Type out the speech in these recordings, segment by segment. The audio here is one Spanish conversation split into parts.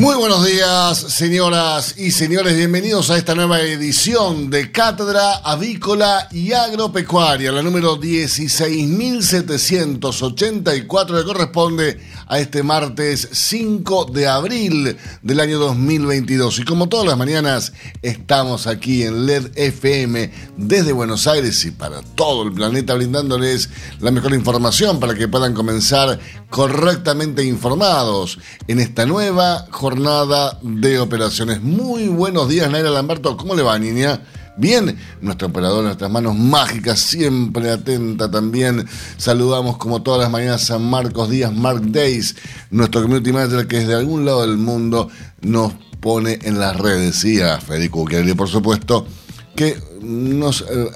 Muy buenos días, señoras y señores. Bienvenidos a esta nueva edición de Cátedra Avícola y Agropecuaria, la número 16.784, que corresponde a este martes 5 de abril del año 2022. Y como todas las mañanas, estamos aquí en LED FM desde Buenos Aires y para todo el planeta, brindándoles la mejor información para que puedan comenzar correctamente informados en esta nueva jornada de operaciones. Muy buenos días, Naira Lamberto. ¿Cómo le va, niña? Bien, nuestro operador, nuestras manos mágicas, siempre atenta también. Saludamos como todas las mañanas a Marcos Díaz, Mark Days, nuestro community manager que desde algún lado del mundo nos pone en las redes. Y a Federico Ucchiari, por supuesto, que nos, eh,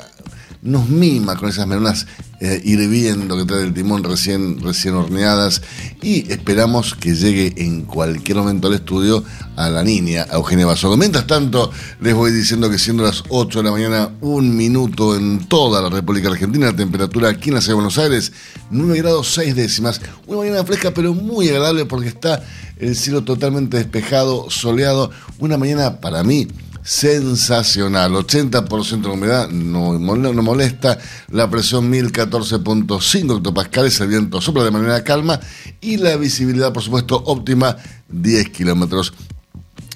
nos mima con esas menudas eh, hirviendo que trae el timón recién, recién horneadas y esperamos que llegue en cualquier momento al estudio a la niña, Eugenia Basogo. Mientras tanto, les voy diciendo que siendo las 8 de la mañana, un minuto en toda la República Argentina, la temperatura aquí en la ciudad de Buenos Aires, 9 grados 6 décimas, una mañana fresca pero muy agradable porque está el cielo totalmente despejado, soleado, una mañana para mí sensacional. 80% de humedad no, no, molesta. La presión 1014.5 hectopascales. El viento sopla de manera calma. Y la visibilidad, por supuesto, óptima 10 kilómetros.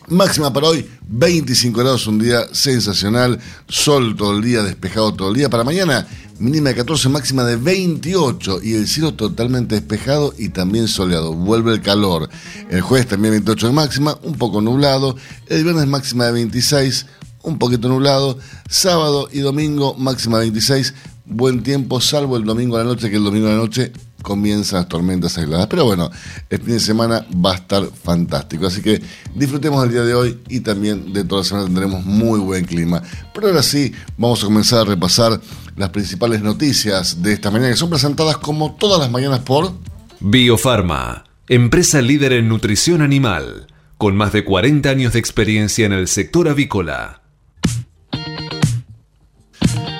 Máxima para hoy, 25 grados, un día sensacional, sol todo el día, despejado todo el día. Para mañana, mínima de 14, máxima de 28 y el cielo totalmente despejado y también soleado. Vuelve el calor. El jueves también 28 de máxima, un poco nublado. El viernes máxima de 26, un poquito nublado. Sábado y domingo máxima de 26, buen tiempo, salvo el domingo a la noche, que el domingo a la noche comienzan las tormentas aisladas. Pero bueno, el fin de semana va a estar fantástico. Así que disfrutemos del día de hoy y también de toda la semana tendremos muy buen clima. Pero ahora sí, vamos a comenzar a repasar las principales noticias de esta mañana que son presentadas como todas las mañanas por Biofarma, empresa líder en nutrición animal, con más de 40 años de experiencia en el sector avícola.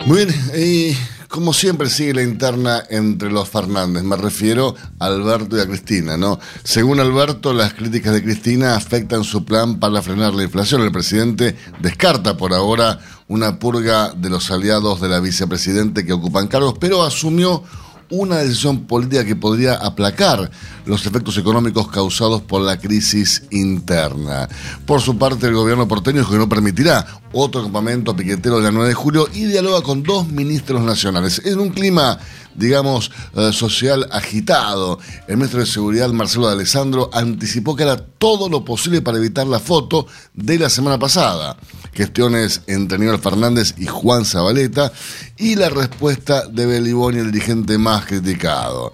Muy bien, y como siempre sigue la interna entre los Fernández, me refiero a Alberto y a Cristina, ¿no? Según Alberto, las críticas de Cristina afectan su plan para frenar la inflación. El presidente descarta por ahora una purga de los aliados de la vicepresidente que ocupan cargos, pero asumió una decisión política que podría aplacar los efectos económicos causados por la crisis interna. Por su parte, el gobierno porteño dijo que no permitirá otro campamento piquetero de la 9 de julio y dialoga con dos ministros nacionales. En un clima digamos, eh, social agitado. El ministro de Seguridad, Marcelo de Alessandro, anticipó que hará todo lo posible para evitar la foto de la semana pasada. Gestiones entre Aníbal Fernández y Juan Zabaleta y la respuesta de Beliboni, el dirigente más criticado.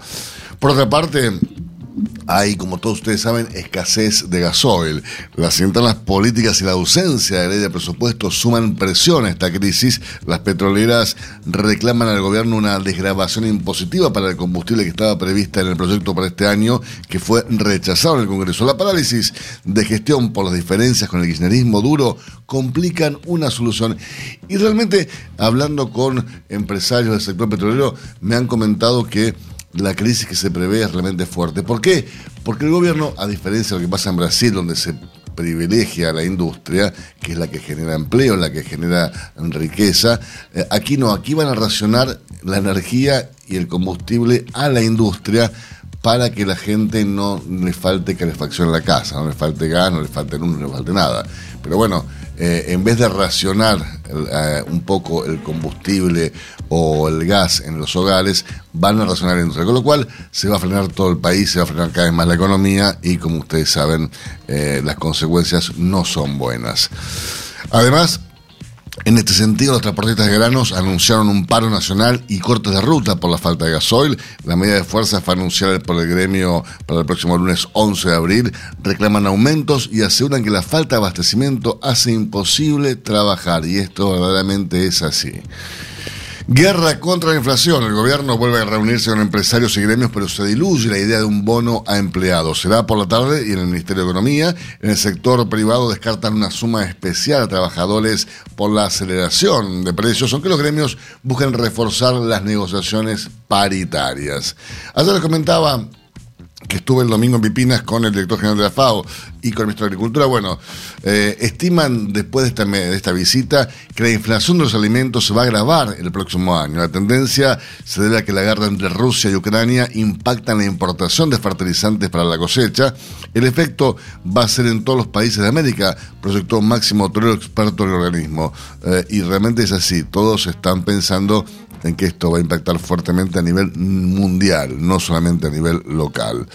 Por otra parte, hay, como todos ustedes saben, escasez de gasoil. Las centrales políticas y la ausencia de ley de presupuesto suman presión a esta crisis. Las petroleras reclaman al gobierno una desgrabación impositiva para el combustible que estaba prevista en el proyecto para este año, que fue rechazado en el Congreso. La parálisis de gestión por las diferencias con el kirchnerismo duro complican una solución. Y realmente, hablando con empresarios del sector petrolero, me han comentado que la crisis que se prevé es realmente fuerte. ¿Por qué? Porque el gobierno, a diferencia de lo que pasa en Brasil, donde se privilegia a la industria, que es la que genera empleo, la que genera riqueza, eh, aquí no, aquí van a racionar la energía y el combustible a la industria para que la gente no le falte calefacción en la casa, no le falte gas, no le falte luz, no le falte nada. Pero bueno, eh, en vez de racionar eh, un poco el combustible o el gas en los hogares, van a racionar entre. Con lo cual se va a frenar todo el país, se va a frenar cada vez más la economía y como ustedes saben, eh, las consecuencias no son buenas. Además, En este sentido, los transportistas de granos anunciaron un paro nacional y cortes de ruta por la falta de gasoil. La medida de fuerza fue anunciada por el gremio para el próximo lunes 11 de abril. Reclaman aumentos y aseguran que la falta de abastecimiento hace imposible trabajar. Y esto verdaderamente es así. Guerra contra la inflación. El gobierno vuelve a reunirse con empresarios y gremios, pero se diluye la idea de un bono a empleados. Será por la tarde y en el Ministerio de Economía. En el sector privado descartan una suma especial a trabajadores por la aceleración de precios, aunque los gremios buscan reforzar las negociaciones paritarias. Ayer les comentaba que estuve el domingo en Pipinas con el director general de la FAO y con el ministro de Agricultura, bueno, eh, estiman después de esta, visita que la inflación de los alimentos se va a agravar el próximo año. La tendencia se debe a que la guerra entre Rusia y Ucrania impacta en la importación de fertilizantes para la cosecha. El efecto va a ser en todos los países de América, proyectó Máximo Torero, experto en el organismo. Eh, y realmente es así, todos están pensando en que esto va a impactar fuertemente a nivel mundial, no solamente a nivel local.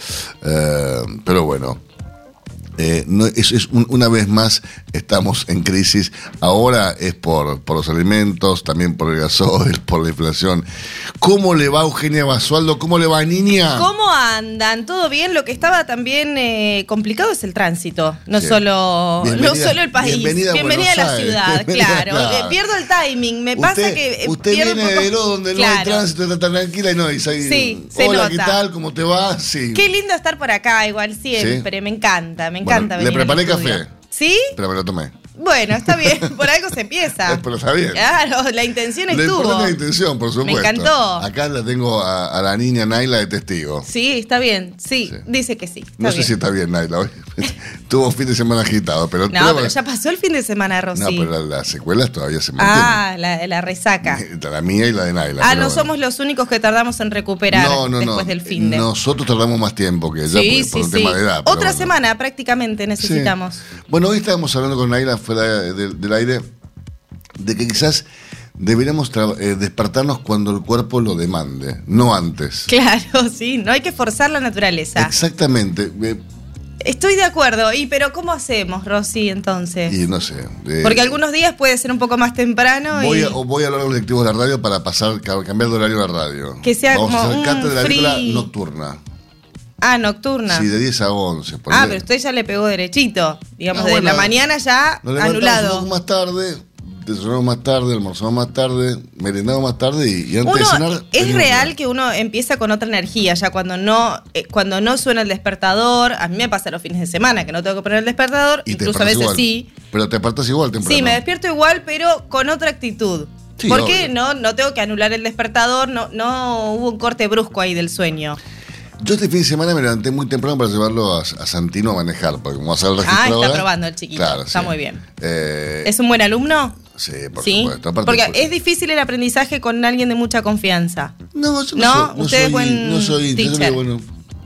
Eh, pero bueno, eh, no, es, es una vez más estamos en crisis. Ahora es por, por los alimentos, también por el gasoil, por la inflación. ¿Cómo le va Eugenia Basualdo? ¿Cómo le va niña? ¿Cómo andan? ¿Todo bien? Lo que estaba también eh, complicado es el tránsito, no, solo, no solo el país. Bienvenida, a, la ciudad, claro. claro. pierdo el timing. Me pasa que. Usted viene de Veró, donde no hay tránsito, está tan tranquila y no dice ahí. Sí, Hola, ¿qué tal? ¿Cómo te va? Sí. Qué lindo estar por acá, igual siempre. Me encanta, me encanta bueno, Le preparé café. ¿Sí? Pero me lo tomé. Bueno, está bien, por algo se empieza. Pero está bien. Claro, la intención estuvo. La intención, por supuesto. Me encantó. Acá la tengo a, la niña Naila de testigo. Sí, está bien. Sí, dice que sí. no sé si está bien, Naila. Tuvo fin de semana agitado, pero. No, pero ya pasó el fin de semana, Rosy. No, pero las secuelas todavía se mantienen. Ah, la, la, resaca. La mía y la de Naila. Ah, no somos los únicos que tardamos en recuperar después del fin de. Nosotros tardamos más tiempo que ella sí, por, sí, un tema de edad. Otra semana prácticamente necesitamos. Bueno, hoy estábamos hablando con Naila fuera del aire de que quizás deberíamos eh, despertarnos cuando el cuerpo lo demande, no antes. Claro, sí, no hay que forzar la naturaleza. Exactamente. Estoy de acuerdo, y pero ¿cómo hacemos, Rosy, entonces? Y no sé. Porque algunos días puede ser un poco más temprano. Voy, a, o voy a hablar con los directivos de la radio para pasar, cambiar de horario a la radio. Que sea Vamos como a hacer un cátedra free... nocturna. Ah, nocturna. Sí, de 10 a 11. Ah, pero usted ya le pegó derechito. Digamos, ah, de la mañana ya anulado. más tarde, desayunamos más tarde, almorzamos más tarde, merendamos más tarde y, antes de cenar. Es real que uno empieza con otra energía, ya cuando no, eh, cuando no suena el despertador, a mí me pasa los fines de semana que no tengo que poner el despertador, incluso a veces sí. Pero te despertas igual temprano. Sí, me despierto igual, pero con otra actitud. Porque no, no tengo que anular el despertador, no, no hubo un corte brusco ahí del sueño. Yo este fin de semana me levanté muy temprano para llevarlo a, Santino a manejar, porque como va a ser el Ah, está probando el chiquito. Claro, está muy bien. Eh, ¿Es un buen alumno? Sí, por supuesto. porque es difícil el aprendizaje con alguien de mucha confianza. No, yo no, ¿No? Soy, Usted es buen no soy teacher. bueno,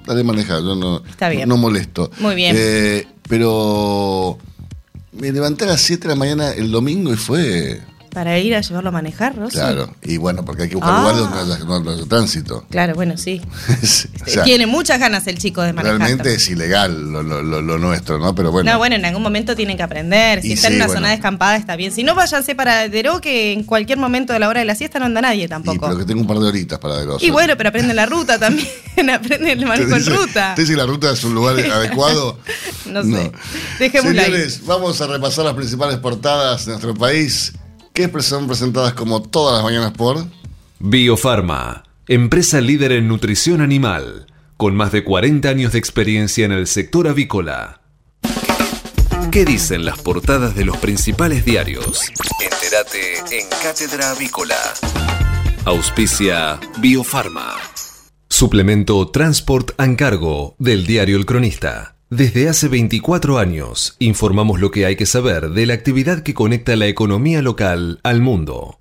dale manejar, yo no, Está bien. no molesto. Muy bien. Eh, pero me levanté a las 7 de la mañana el domingo y fue para ir a llevarlo a manejar, ¿no? Claro, y bueno, porque hay que buscar lugares donde haya, tránsito. Claro, bueno, sí. tiene muchas ganas el chico de manejar. Realmente es ilegal lo, lo, nuestro, ¿no? Pero bueno. No, bueno, en algún momento tienen que aprender. Si está en una zona descampada está bien. Si no, váyanse para Deró, que en cualquier momento de la hora de la siesta no anda nadie tampoco. Y, pero que tengo un par de horitas para Deró. Y bueno, pero aprenden la ruta también. aprenden el manejo en ruta. ¿Usted dice que la ruta es un lugar adecuado? no sé. Dejémoslo Señores, vamos a repasar las principales portadas de nuestro país que son presentadas como todas las mañanas por Biofarma, empresa líder en nutrición animal, con más de 40 años de experiencia en el sector avícola. ¿Qué dicen las portadas de los principales diarios? Entérate en Cátedra Avícola. Auspicia Biofarma. Suplemento Transport and Cargo del diario El Cronista. Desde hace 24 años informamos lo que hay que saber de la actividad que conecta la economía local al mundo.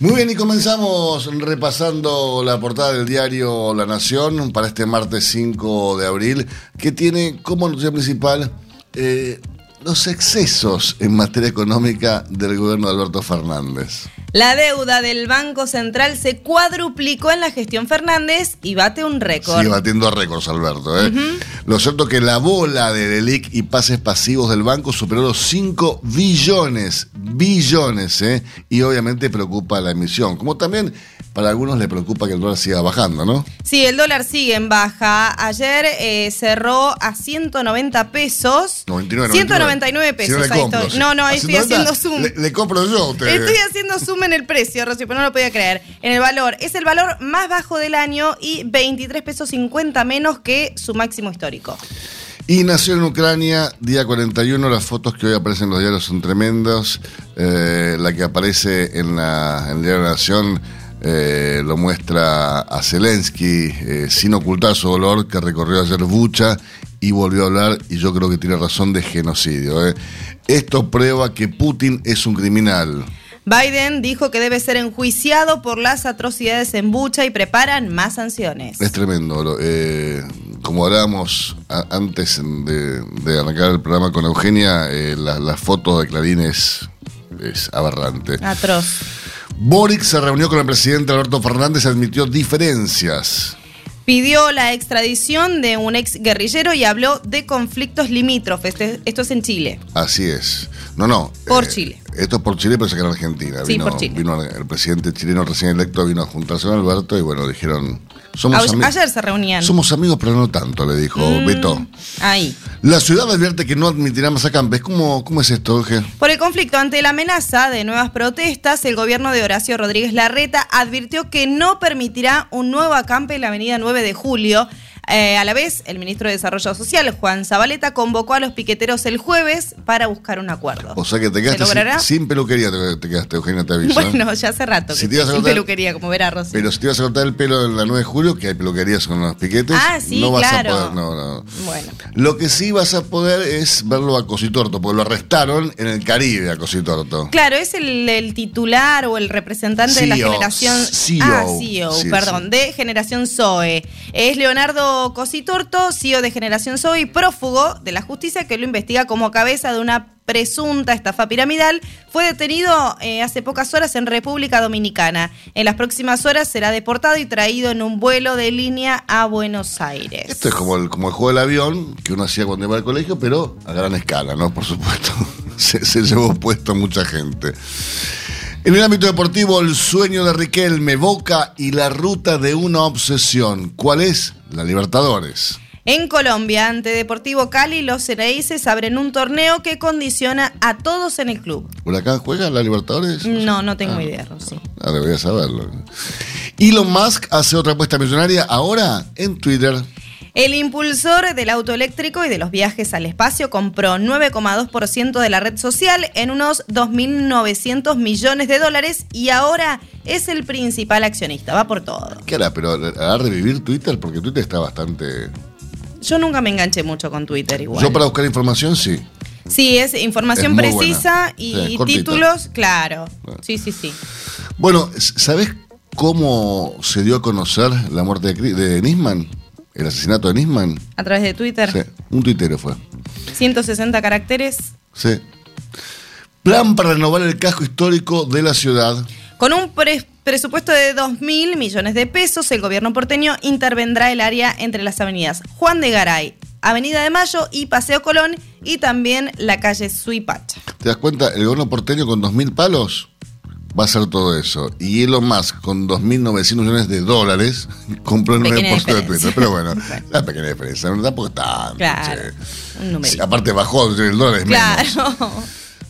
Muy bien, y comenzamos repasando la portada del diario La Nación para este martes 5 de abril, que tiene como noticia principal eh, los excesos en materia económica del gobierno de Alberto Fernández. La deuda del Banco Central se cuadruplicó en la gestión Fernández y bate un récord. Sigue batiendo récords, Alberto. ¿eh? Lo cierto es que la bola de Delic y pases pasivos del banco superó los 5 billones, billones, ¿eh? y obviamente preocupa la emisión. Como también para algunos le preocupa que el dólar siga bajando, ¿no? Sí, el dólar sigue en baja. Ayer eh, cerró a 190 pesos. 99, 199 pesos. Si no, le ahí compro, estoy. sí. no, no, ahí estoy haciendo 190, zoom. Le, le compro yo a usted. Estoy haciendo zoom en el precio, Rosy, pero no lo podía creer. En el valor. Es el valor más bajo del año y 23 pesos 50 menos que su máximo histórico. Y nació en Ucrania, día 41. Las fotos que hoy aparecen en los diarios son tremendas. Eh, la que aparece en, la, en el diario La Nación eh, lo muestra a Zelensky eh, sin ocultar su dolor, que recorrió ayer Bucha y volvió a hablar, y yo creo que tiene razón, de genocidio. Esto prueba que Putin es un criminal. Biden dijo que debe ser enjuiciado por las atrocidades en Bucha y preparan más sanciones. Es tremendo. eh, como hablábamos antes de, de arrancar el programa con Eugenia, eh, la- las fotos de Clarín es, es aberrante. Atroz. Boric se reunió con el presidente Alberto Fernández y admitió diferencias. Pidió la extradición de un ex guerrillero y habló de conflictos limítrofes. Esto es en Chile. Así es. No, no. Por Chile. Esto es por Chile, pero se quedó en Argentina. Sí, vino, por Chile. Vino el presidente chileno recién electo, vino a juntarse con Alberto y bueno, dijeron. Somos, Ayer se reunían. somos amigos, pero no tanto, le dijo Mm. Beto. Ahí. La ciudad advierte que no admitirá más acampes. ¿Cómo, ¿Cómo es esto, Jorge? Por el conflicto ante la amenaza de nuevas protestas, el gobierno de Horacio Rodríguez Larreta advirtió que no permitirá un nuevo acampe en la avenida 9 de julio. Eh, a la vez, el ministro de Desarrollo Social, Juan Zabaleta, convocó a los piqueteros el jueves para buscar un acuerdo. O sea que te quedaste sin, sin peluquería, te, te quedaste, Eugenia, te aviso. Bueno, ya hace rato Si que te ibas a sin peluquería, como verá Rosy. Pero si te vas a cortar el pelo en la 9 de julio, que hay peluquerías con los piquetes, Ah, sí, no vas claro. a poder. No, no. Bueno. Lo que sí vas a poder es verlo a Cositorto, porque lo arrestaron en el Caribe a Cositorto. Claro, es el, el titular o el representante de la CEO, generación. CEO. Ah, CEO, Sí, perdón, de generación Zoe. Es Leonardo Cositorto, CEO de generación Zoe y prófugo de la justicia que lo investiga como cabeza de una presunta estafa piramidal. Fue detenido eh, hace pocas horas en República Dominicana. En las próximas horas será deportado y traído en un vuelo de línea a Buenos Aires. Esto es como el, como el juego del avión que uno hacía cuando iba al colegio, pero a gran escala, ¿no? Por supuesto. Se, se llevó puesto mucha gente. En el ámbito deportivo, el sueño de Riquelme, Boca y la ruta de una obsesión. ¿Cuál es? La Libertadores. En Colombia, ante Deportivo Cali, los Ceneices abren un torneo que condiciona a todos en el club. ¿Huracán juega la Libertadores? No, no tengo idea, Rosy. Ah, debería saberlo. Elon Musk hace otra apuesta millonaria ahora en Twitter. El impulsor del auto eléctrico y de los viajes al espacio compró 9,2% de la red social en unos 2.900 millones de dólares y ahora es el principal accionista. Va por todo. ¿Qué hará? ¿Pero hará revivir Twitter? Porque Twitter está bastante... Yo nunca me enganché mucho con Twitter igual. Yo para buscar información sí. Sí, es información Es precisa buena. y Sí, títulos, claro. Sí, sí, sí. Bueno, ¿sabes cómo se dio a conocer la muerte de Nisman? El asesinato de Nisman. A través de Twitter, Sí, un tuitero fue. 160 caracteres. Sí. Plan para renovar el casco histórico de la ciudad. Con un pre- presupuesto de 2 mil millones de pesos, el gobierno porteño intervendrá el área entre las avenidas Juan de Garay, Avenida de Mayo y Paseo Colón y también la calle Suipacha. ¿Te das cuenta? El gobierno porteño con 2.000 palos va a hacer todo eso. Y Elon Musk con 2.900 millones de dólares compró el 9% Pequeña de. Twitter. Pero bueno, Bueno. la pequeña diferencia. No tampoco tanto. Claro, un. Sí, aparte bajó el dólar. es menos.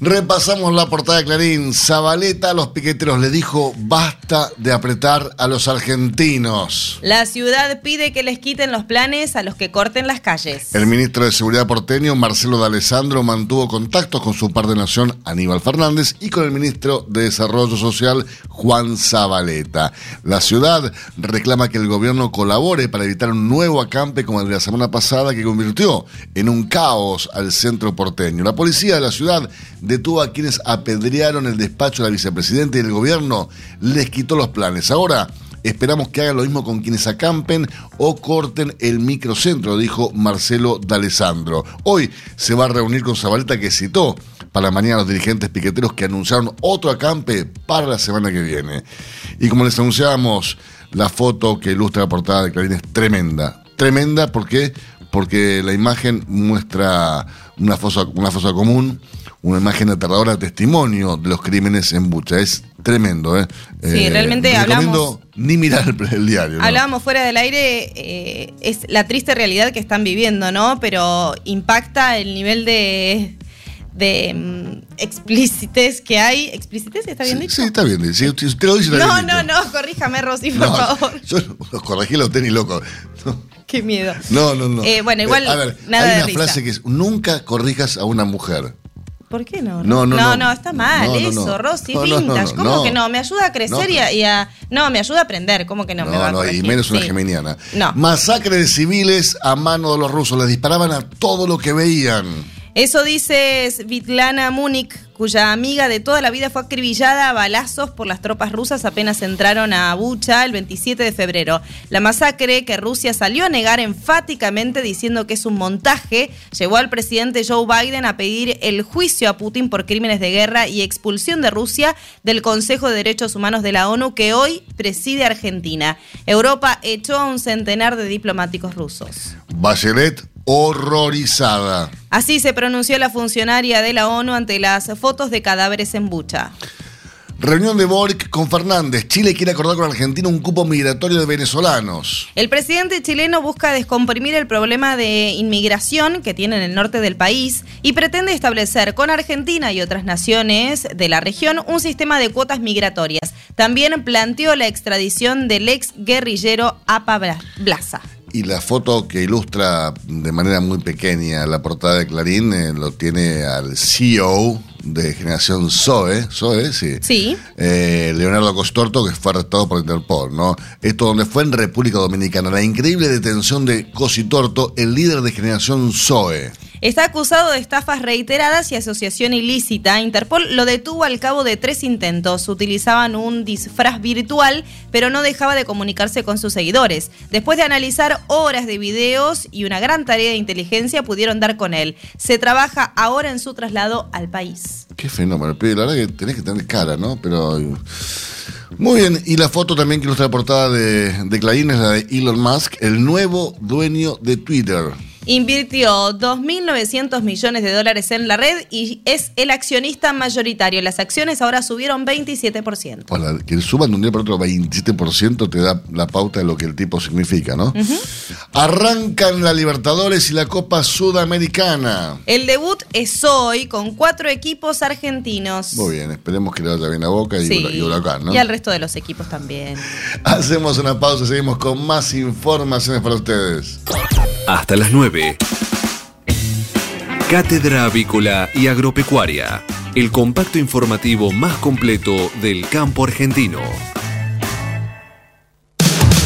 Repasamos la portada de Clarín. Zabaleta a los piqueteros le dijo basta de apretar a los argentinos. La ciudad pide que les quiten los planes a los que corten las calles. El ministro de Seguridad porteño, Marcelo D'Alessandro, mantuvo contactos con su par de nación, Aníbal Fernández, y con el ministro de Desarrollo Social, Juan Zabaleta. La ciudad reclama que el gobierno colabore para evitar un nuevo acampe como el de la semana pasada que convirtió en un caos al centro porteño. La policía de la ciudad detuvo a quienes apedrearon el despacho de la vicepresidenta y el gobierno les quitó los planes. Ahora esperamos que hagan lo mismo con quienes acampen o corten el microcentro, dijo Marcelo D'Alessandro. Hoy se va a reunir con Zabaleta que citó para mañana los dirigentes piqueteros que anunciaron otro acampe para la semana que viene. Y como les anunciábamos, la foto que ilustra la portada de Clarín es tremenda. Tremenda porque, porque la imagen muestra una fosa, una fosa común, una imagen aterradora, testimonio de los crímenes en Bucha. Es tremendo, ¿eh? Sí, Eh, realmente hablamos- Ni mirar el, diario. ¿no? Hablábamos fuera del aire, eh, es la triste realidad que están viviendo, ¿no? Pero impacta el nivel de, de mm, explícites que hay. ¿Explícites? ¿Está bien Sí, dicho? sí, está bien. Si, si usted lo dice, está no, no, no, corríjame, Rosy, por No, favor. Yo los corregí los tenis locos. Qué miedo. No, no, no. Eh, bueno, igual, a ver, nada hay de una risa. frase que es: nunca corrijas a una mujer. ¿Por qué no? No, no, no, no. está mal eso. Rosy, vintage. ¿Cómo que no? Me ayuda a crecer y, a, y a- No, me ayuda a aprender. ¿Cómo que no, me va a No, no, y menos una Sí. geminiana. No. Masacre de civiles a mano de los rusos. Les disparaban a todo lo que veían. Eso dice Svitlana Múnich, cuya amiga de toda la vida fue acribillada a balazos por las tropas rusas apenas entraron a Bucha el 27 de febrero. La masacre, que Rusia salió a negar enfáticamente diciendo que es un montaje, llevó al presidente Joe Biden a pedir el juicio a Putin por crímenes de guerra y expulsión de Rusia del Consejo de Derechos Humanos de la ONU que hoy preside Argentina. Europa echó a un centenar de diplomáticos rusos. Bachelet horrorizada. Así se pronunció la funcionaria de la ONU ante las fotos de cadáveres en Bucha. Reunión de Boric con Fernández. Chile quiere acordar con Argentina un cupo migratorio de venezolanos. El presidente chileno busca descomprimir el problema de inmigración que tiene en el norte del país y pretende establecer con Argentina y otras naciones de la región un sistema de cuotas migratorias. También planteó la extradición del ex guerrillero Apa Bla- Blasa. Y la foto que ilustra de manera muy pequeña la portada de Clarín eh, lo tiene al CEO de Generación Zoe, Zoe, sí. Sí. Eh, Leonardo Costorto, que fue arrestado por Interpol, ¿no? Esto donde fue en República Dominicana. La increíble detención de Cositorto, el líder de Generación Zoe. Está acusado de estafas reiteradas y asociación ilícita. Interpol lo detuvo al cabo de tres intentos. Utilizaban un disfraz virtual, pero no dejaba de comunicarse con sus seguidores. Después de analizar horas de videos y una gran tarea de inteligencia, pudieron dar con él. Se trabaja ahora en su traslado al país. Qué fenómeno. La verdad que tenés que tener cara, ¿no? Pero. Muy bien, y la foto también que ilustra la portada de, de Clarín es la de Elon Musk, el nuevo dueño de Twitter. Invirtió 2.900 millones de dólares en la red y es el accionista mayoritario. Las acciones ahora subieron 27%. Para que suban de un día para otro 27% te da la pauta de lo que el tipo significa, ¿no? Arrancan la Libertadores y la Copa Sudamericana. El debut es hoy con cuatro equipos argentinos. Muy bien, esperemos que le vaya bien a Boca y, Sí. Y Huracán, ¿no? Y al resto de los equipos también. Hacemos una pausa, seguimos con más informaciones para ustedes. Hasta las 9. Cátedra Avícola y Agropecuaria. El compacto informativo más completo del campo argentino.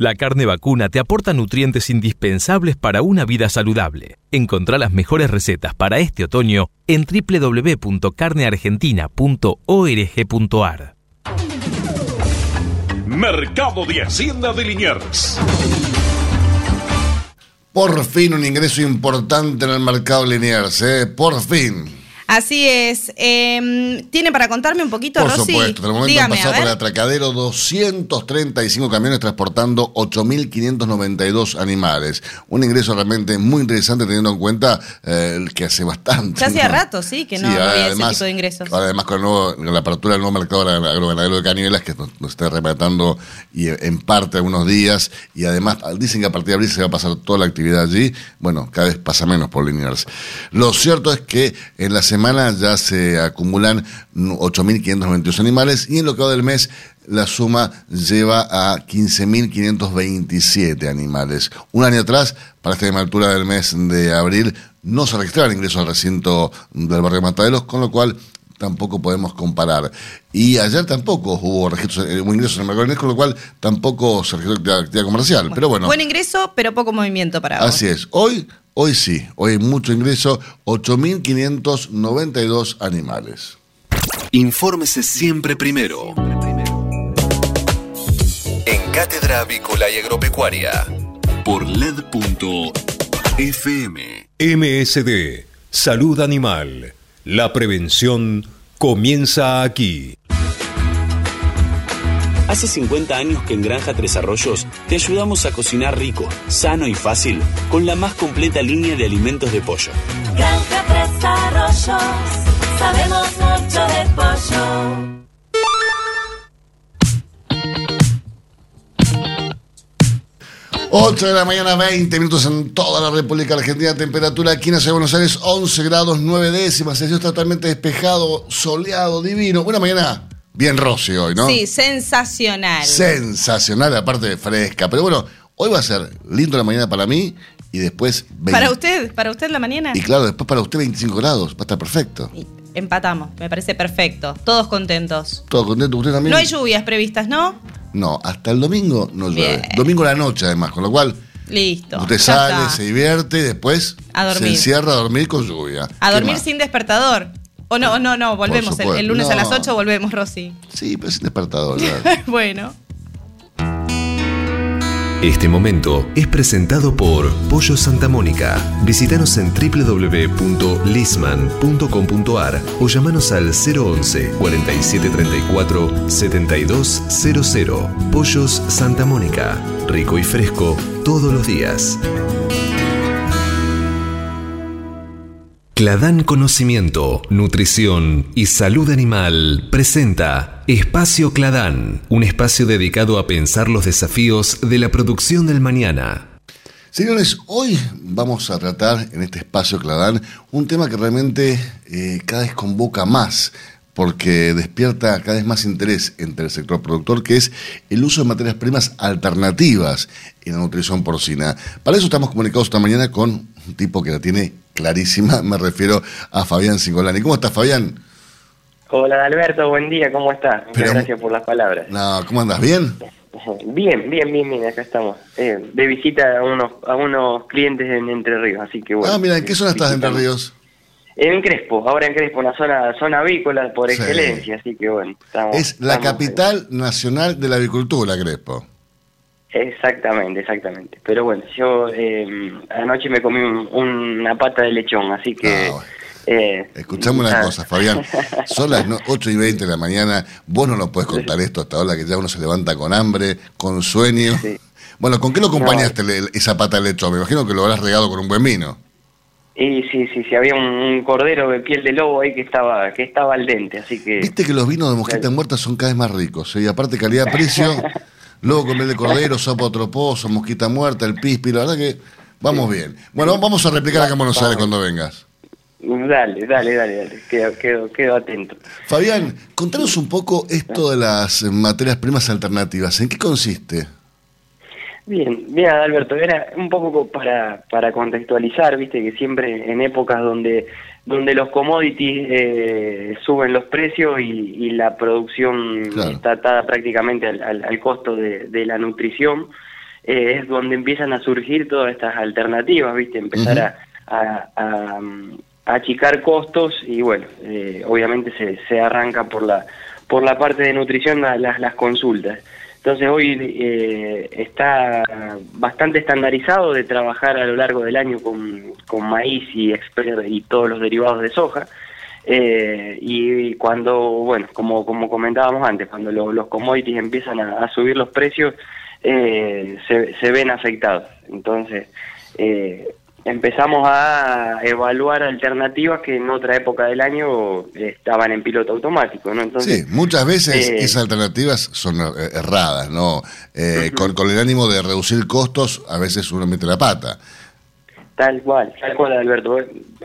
La carne vacuna te aporta nutrientes indispensables para una vida saludable. Encontrá las mejores recetas para este otoño en www.carneargentina.org.ar. Mercado de Hacienda de Liniers. Por fin un ingreso importante en el mercado Liniers, ¿eh? Por fin. Así es. Eh, ¿Tiene para contarme un poquito, Por Rosy? supuesto, en el momento Dígame, han pasado por el atracadero 235 camiones transportando 8.592 animales. Un ingreso realmente muy interesante teniendo en cuenta eh, el que hace bastante. Ya hacía ¿no? rato, sí, que no había ese tipo de ingresos. ahora Además, con, el nuevo- con la apertura del nuevo mercado agroganadero de Cañuelas, que nos, nos está rematando y en parte algunos días, y además dicen que a partir de abril se va a pasar toda la actividad allí. Bueno, cada vez pasa menos por Liniers. Lo cierto es que en la semana ya se acumulan 8.592 animales y en lo que va del mes la suma lleva a 15.527 animales. Un año atrás, para esta misma altura del mes de abril, no se registraban ingresos al recinto del barrio Mataderos, con lo cual tampoco podemos comparar. Y ayer tampoco hubo registros, eh, hubo ingresos en el mercado con lo cual tampoco se registró actividad, actividad comercial. pero bueno, Buen ingreso, pero poco movimiento para así es. Hoy, hoy sí, hoy hay mucho ingreso, 8.592 animales. Infórmese siempre primero. En Cátedra Avícola y Agropecuaria. Por LED.fm. MSD, Salud Animal. La prevención comienza aquí. Hace 50 años que en Granja Tres Arroyos te ayudamos a cocinar rico, sano y fácil con la más completa línea de alimentos de pollo. Granja Tres Arroyos, sabemos mucho de pollo. 8 de la mañana, 20 minutos en toda la República Argentina. Temperatura aquí en la Ciudad de Buenos Aires, 11 grados 9 décimas. El cielo está totalmente despejado, soleado, divino. Una mañana bien rosy hoy, ¿no? Sí, sensacional. Sensacional, aparte de fresca. Pero bueno, hoy va a ser lindo la mañana para mí y después 20. para usted, para usted la mañana. Y claro, después para usted 25 grados. Va a estar perfecto. Y Empatamos, me parece perfecto. Todos contentos. ¿Todo contento? ¿Usted también? No hay lluvias previstas, ¿no? No, hasta el domingo no llueve. Bien. Domingo a la noche, además, con lo cual Listo. usted sale, está. se divierte y después A se encierra a dormir con lluvia. A ¿Qué dormir más? sin despertador. O no, no, no, volvemos. El, lunes a las No. 8 volvemos, Rosy. Sí, pero sin despertador. bueno. Este momento es presentado por Pollo Santa Mónica. Visítanos en www.lisman.com.ar o llamanos al 011 4734 7200. Pollos Santa Mónica. Rico y fresco todos los días. Cladán Conocimiento, Nutrición y Salud Animal presenta Espacio Cladán, un espacio dedicado a pensar los desafíos de la producción del mañana. Señores, hoy vamos a tratar en este espacio Cladán un tema que realmente eh, cada vez convoca más, porque despierta cada vez más interés entre el sector productor, que es el uso de materias primas alternativas en la nutrición porcina. Para eso estamos comunicados esta mañana con un tipo que la tiene clarísima, me refiero a Fabián Singolani. ¿Cómo estás, Fabián? Hola Alberto, buen día, ¿cómo estás? Muchas Pero- gracias por las palabras. No, ¿Cómo andas? ¿Bien? Bien, bien, bien, bien, acá estamos. Eh, de visita a unos a unos clientes en Entre Ríos, así que bueno. ah, mira, ¿en qué zona estás de Entre. Ríos? En Crespo, ahora en Crespo, una zona zona avícola por Sí. excelencia, así que bueno. estamos- Es la estamos- capital nacional de la avicultura, Crespo. Exactamente, exactamente. Pero bueno, yo eh, anoche me comí un- una pata de lechón, así que... Ah, bueno. eh, Escuchame una nada. cosa, Fabián. Son las no- 8 y 20 de la mañana. Vos no nos puedes contar esto hasta ahora que ya uno se levanta con hambre, con sueño. Sí. Bueno, ¿con qué lo acompañaste esa pata de lechón? Me imagino que lo habrás regado con un buen vino. Y sí, sí, sí, había un, un cordero de piel de lobo ahí que estaba que estaba al dente, así que... Viste que los vinos de mosquita muerta son cada vez más ricos. ¿eh? Y aparte calidad-precio, luego con vez de cordero, sopa troposo, mosquita muerta, el pispi, la verdad que vamos bien. Bueno, vamos a replicar acá en Buenos Aires cuando vengas. Dale, dale, dale, dale. Quedo, quedo, quedo atento. Fabián, contanos un poco esto de las materias primas alternativas. ¿En qué consiste? Bien, bien, Alberto, era un poco para, para contextualizar, viste que siempre en épocas donde donde los commodities eh, suben los precios y, y la producción Claro. está atada prácticamente al, al- al costo de, de la nutrición, eh, es donde empiezan a surgir todas estas alternativas, viste, empezar a, a- a, a achicar costos y bueno, eh, obviamente se, se arranca por la por la parte de nutrición la- las, las consultas. Entonces hoy eh, está bastante estandarizado de trabajar a lo largo del año con, con maíz y, y todos los derivados de soja. Eh, y cuando, bueno, como, como comentábamos antes, cuando lo- los commodities empiezan a, a subir los precios, eh, se, se ven afectados. Entonces, eh, empezamos a evaluar alternativas que en otra época del año estaban en piloto automático, ¿no? Entonces, Sí, muchas veces eh, esas alternativas son eh, erradas, ¿no? Eh, con, con el ánimo de reducir costos, a veces uno mete la pata. Tal cual, tal cual, Alberto.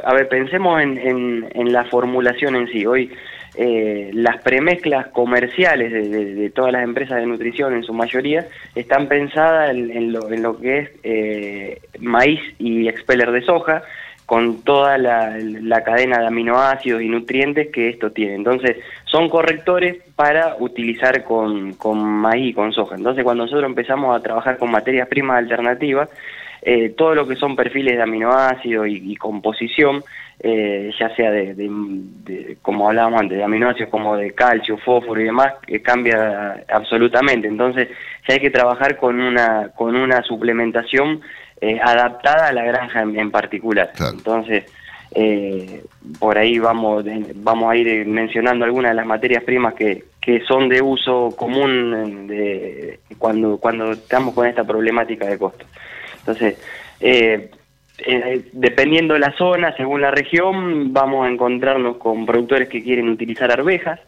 A ver, pensemos en, en, en la formulación en sí. Hoy eh, las premezclas comerciales de, de- todas las empresas de nutrición, en su mayoría, están pensadas en, en lo, en lo que es eh, maíz y expeller de soja, con toda la, cadena de aminoácidos y nutrientes que esto tiene. Entonces, son correctores para utilizar con, con maíz y con soja. Entonces, cuando nosotros empezamos a trabajar con materias primas alternativas, eh, todo lo que son perfiles de aminoácidos y composición, eh, ya sea de, de- de- como hablábamos antes, de aminoácidos como de calcio, fósforo y demás, eh, cambia absolutamente. Entonces, ya hay que trabajar con una, con una suplementación eh, adaptada a la granja en, en particular. Entonces, eh, por ahí vamos, vamos a ir eh, mencionando algunas de las materias primas que, que son de uso común de, cuando, cuando estamos con esta problemática de costo. Entonces, eh, eh, dependiendo de la zona, según la región, vamos a encontrarnos con productores que quieren utilizar arvejas.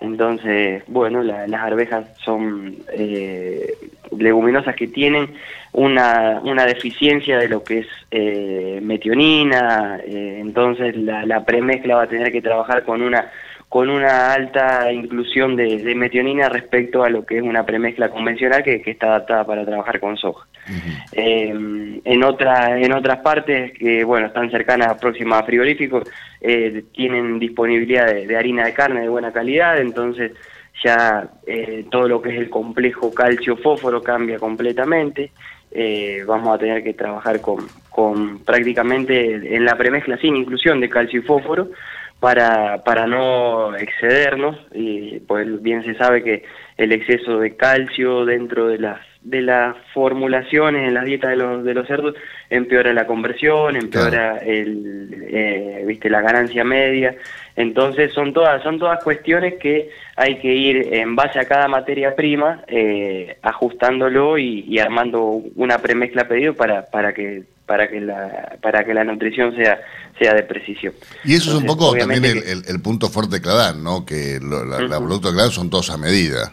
Entonces, bueno, la- las arvejas son eh, leguminosas que tienen una, deficiencia de lo que es eh, metionina, eh, entonces la, la premezcla va a tener que trabajar con una con una alta inclusión de, de metionina respecto a lo que es una premezcla convencional que está adaptada para trabajar con soja. Eh, en, otra, en otras partes que bueno están cercanas, próximas a frigoríficos, eh, tienen disponibilidad de, de harina de carne de buena calidad, entonces ya eh, todo lo que es el complejo calcio-fósforo cambia completamente. Eh, vamos a tener que trabajar con, con prácticamente en la premezcla sin inclusión de calcio y fósforo para, para no excedernos y pues bien se sabe que el exceso de calcio dentro de las de las formulaciones en las dietas de los de los cerdos empeora la conversión empeora el eh, viste la ganancia media entonces son todas son todas cuestiones que hay que ir en base a cada materia prima eh, ajustándolo y, y armando una premezcla pedido para para que para que la para que la nutrición sea sea de precisión Y eso es un poco también el, el- el punto fuerte de Cladán, ¿no? Que lo- la, la Ujú. productos de Cladán son todos a medida.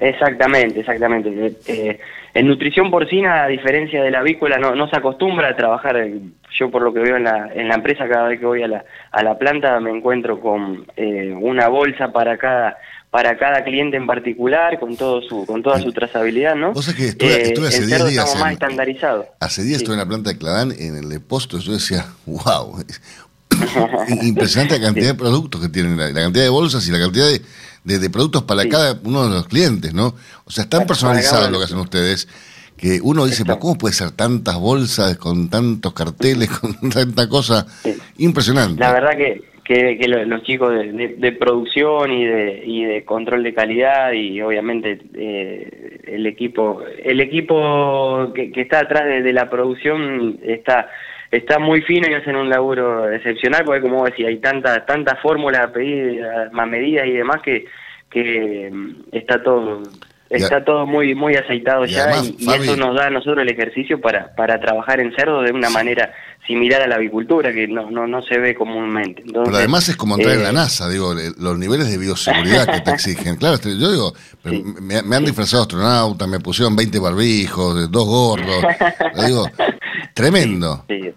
Exactamente, exactamente. Eh, eh, en nutrición porcina, a diferencia de la avícola, no, no se acostumbra a trabajar. eh, Yo por lo que veo en la, en la empresa, cada vez que voy a la, a la planta me encuentro con eh, una bolsa para cada para cada cliente en particular, con todo su con toda su trazabilidad, ¿no? Vos sabés que estuve- estuve hace en 10 cerdo días estamos más en- estandarizados. Hace días estuve en la planta de Cladán, en el depósito, yo decía, wow, impresionante la cantidad de productos que tienen, la, la cantidad de bolsas y la cantidad de, de- de productos para cada uno de los clientes, ¿no? O sea, es tan personalizado lo que hacen ustedes que uno dice, pero ¿cómo puede ser tantas bolsas con tantos carteles, con tanta cosa? Impresionante. La verdad que, que, que lo- los chicos de, de- de producción y de, y de control de calidad y obviamente eh, el equipo el equipo que, que está atrás de, de la producción está está muy fino y hacen un laburo excepcional porque como vos decís hay tantas tantas fórmulas a pedir más medidas y demás que que mm, está todo está todo muy muy aceitado y ya además, y, y Fabi- eso nos da a nosotros el ejercicio para para trabajar en cerdo de una manera similar a la avicultura que no no, no se ve comúnmente Entonces, Pero además es como entrar en eh, la NASA, digo, los niveles de bioseguridad que te exigen. Claro, este, yo digo, pero me, me han disfrazado astronauta, me pusieron 20 barbijos, dos gorros. Digo, tremendo. Sí,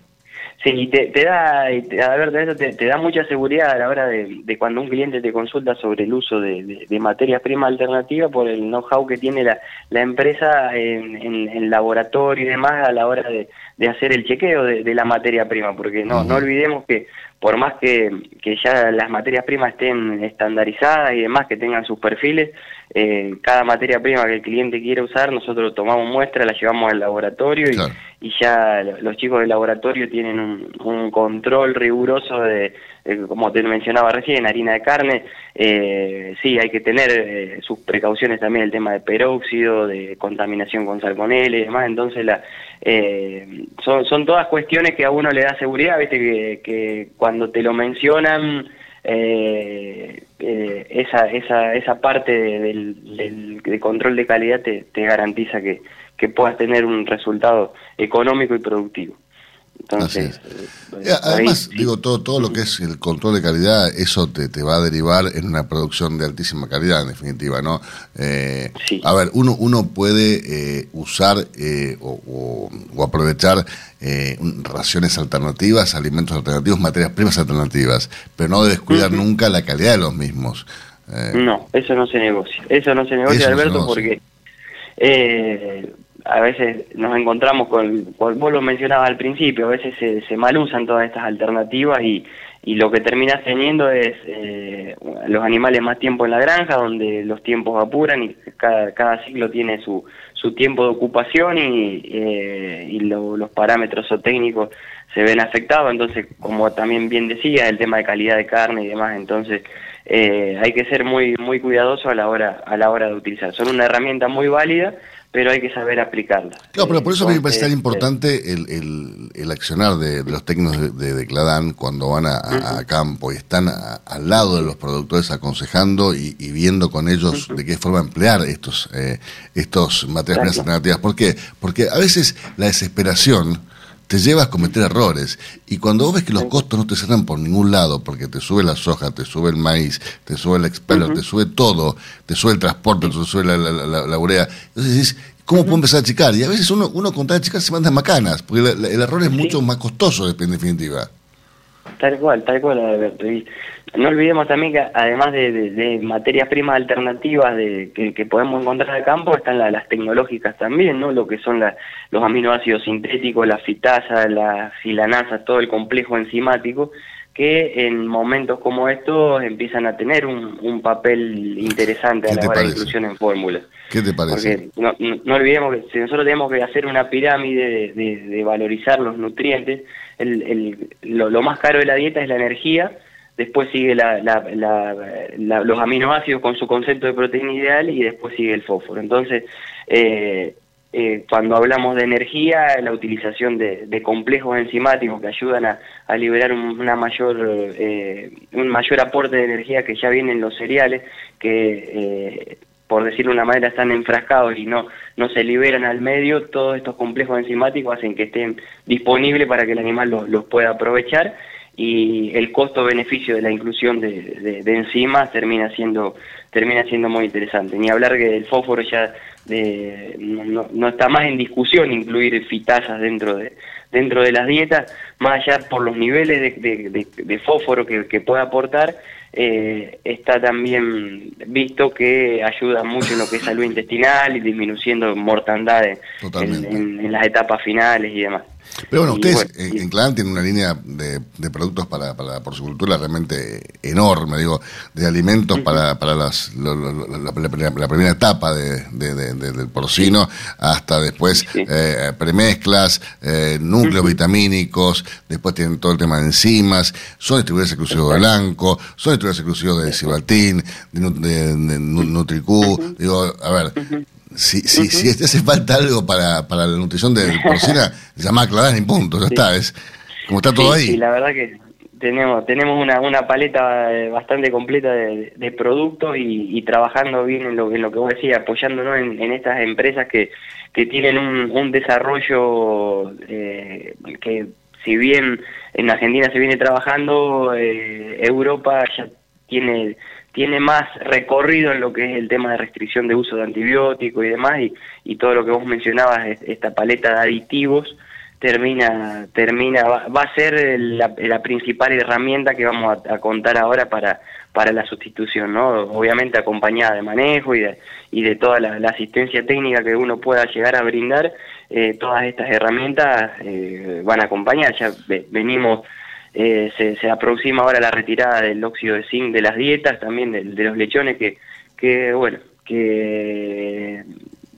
sí y te, te da, a ver, te, te da mucha seguridad a la hora de, de cuando un cliente te consulta sobre el uso de, de- de materias primas alternativas por el know-how que tiene la, la empresa en, en, en laboratorio y demás a la hora de, de hacer el chequeo de, de la materia prima, porque no, no olvidemos que por más que, que ya las materias primas estén estandarizadas y demás, que tengan sus perfiles, eh, cada materia prima que el cliente quiere usar, nosotros tomamos muestra, la llevamos al laboratorio y, y ya lo- los chicos del laboratorio tienen un, un control riguroso de, de, como te mencionaba recién, harina de carne. Eh, sí, hay que tener eh, sus precauciones también, el tema de peróxido, de contaminación con salmonella y demás. Entonces, la, eh, son, son todas cuestiones que a uno le da seguridad, viste, que, cuando te lo mencionan. Eh, eh, esa, esa, esa parte de- del, del- de control de calidad te, te garantiza que, que puedas tener un resultado económico y productivo. Entonces, eh, Eh, Además, digo, todo, todo lo que es el control de calidad, eso te, te va a derivar en una producción de altísima calidad, en definitiva, ¿no? Eh, A ver, uno, uno puede eh, usar eh, o, o- o aprovechar eh, raciones alternativas, alimentos alternativos, materias primas alternativas, pero no debes cuidar nunca la calidad de los mismos. No, eso no se negocia. Eso no se negocia, Eso no se Alberto, negocia. porque eh, a veces nos encontramos con, con- vos lo mencionabas al principio, a veces se, se mal usan todas estas alternativas y, y lo que terminas teniendo es eh, los animales más tiempo en la granja, donde los tiempos apuran y cada, cada ciclo tiene su, su tiempo de ocupación y, eh, y lo- los parámetros zootécnicos se ven afectados, entonces como también bien decía, el tema de calidad de carne y demás, entonces eh, hay que ser muy muy cuidadoso a la hora a la hora de utilizar. Son una herramienta muy válida, pero hay que saber aplicarla. Claro, pero por eso mí me parece tan Entonces, importante el, el- el accionar de, de los técnicos de, de, Cladán cuando van a, a- a campo y están a- al lado de los productores aconsejando y, y viendo con ellos de qué forma emplear estos eh, estos primas Exacto. alternativas. ¿Por qué? Porque a veces la desesperación te lleva a cometer errores. Y cuando vos ves que los costos no te cerran por ningún lado porque te sube la soja, te sube el maíz, te sube el expeller, te sube todo, te sube el transporte, te sube la, la, la- la urea, entonces decís, ¿cómo puedo empezar a achicar? Y a veces uno, uno con tal achicar se manda macanas, porque el error es mucho más costoso en definitiva. Tal cual, tal cual, Alberto. Y no olvidemos también que además de, de- de materias primas alternativas de, que, que podemos encontrar al campo, están la- las tecnológicas también, ¿no? Lo que son la- los aminoácidos sintéticos, la fitasa, la filanasa, todo el complejo enzimático, que en momentos como estos empiezan a tener un, un papel interesante ¿Qué a la hora de inclusión en fórmulas. ¿Qué te parece? Porque no, no- no olvidemos que si nosotros tenemos que hacer una pirámide de, de- de valorizar los nutrientes, el, lo, lo más caro de la dieta es la energía, después sigue la- la- la- los aminoácidos con su concepto de proteína ideal y después sigue el fósforo. Entonces, eh, eh, cuando hablamos de energía, la utilización de, de complejos enzimáticos que ayudan a, a liberar un, una mayor, eh, un mayor aporte de energía que ya viene en los cereales, que eh, por decirlo de una manera están enfrascados y no, no se liberan al medio, todos estos complejos enzimáticos hacen que estén disponibles para que el animal los, los pueda aprovechar y el costo-beneficio de la inclusión de, de- enzimas termina siendo termina siendo muy interesante. Ni hablar que el fósforo ya de- no, no- está más en discusión incluir fitasas dentro de dentro de las dietas, más allá por los niveles de- de fósforo que, que puede aportar, eh, está también visto que ayuda mucho en lo que es salud intestinal y disminuyendo mortandades en, en las etapas finales y demás. Pero bueno, Y ustedes bueno, en, y- en Cladán tienen una línea de, de productos para, para la porcicultura realmente enorme, digo, de alimentos para, para las, lo- lo- lo- la, la- la primera etapa de, de- de- de- del porcino hasta después Sí. eh, premezclas, eh, núcleos vitamínicos, después tienen todo el tema de enzimas, son distribuidores exclusivos de Blanco, son distribuidores exclusivos de Cibaltín, de, Nu- de, de Nu- Nutricú, digo, a ver, si, si, si te hace falta algo para, para la nutrición de porcina, llama a Cladán y punto, ya está, es como está todo sí, ahí. sí, la verdad que tenemos tenemos una, una paleta eh, bastante completa de, de productos y, y trabajando bien en lo, en lo que vos decías, apoyándonos en, en estas empresas que, que tienen un, un desarrollo eh, que si bien en Argentina se viene trabajando, eh, Europa ya tiene tiene más recorrido en lo que es el tema de restricción de uso de antibióticos y demás y, todo lo que vos mencionabas es- esta paleta de aditivos termina termina va, va a ser la, la principal herramienta que vamos a, contar ahora para para la sustitución no obviamente acompañada de manejo y de y de toda la, asistencia técnica que uno pueda llegar a brindar eh, todas estas herramientas eh, van a acompañar. Ya ve- venimos eh, se, aproxima ahora la retirada del óxido de zinc de las dietas también de, de los lechones que que bueno que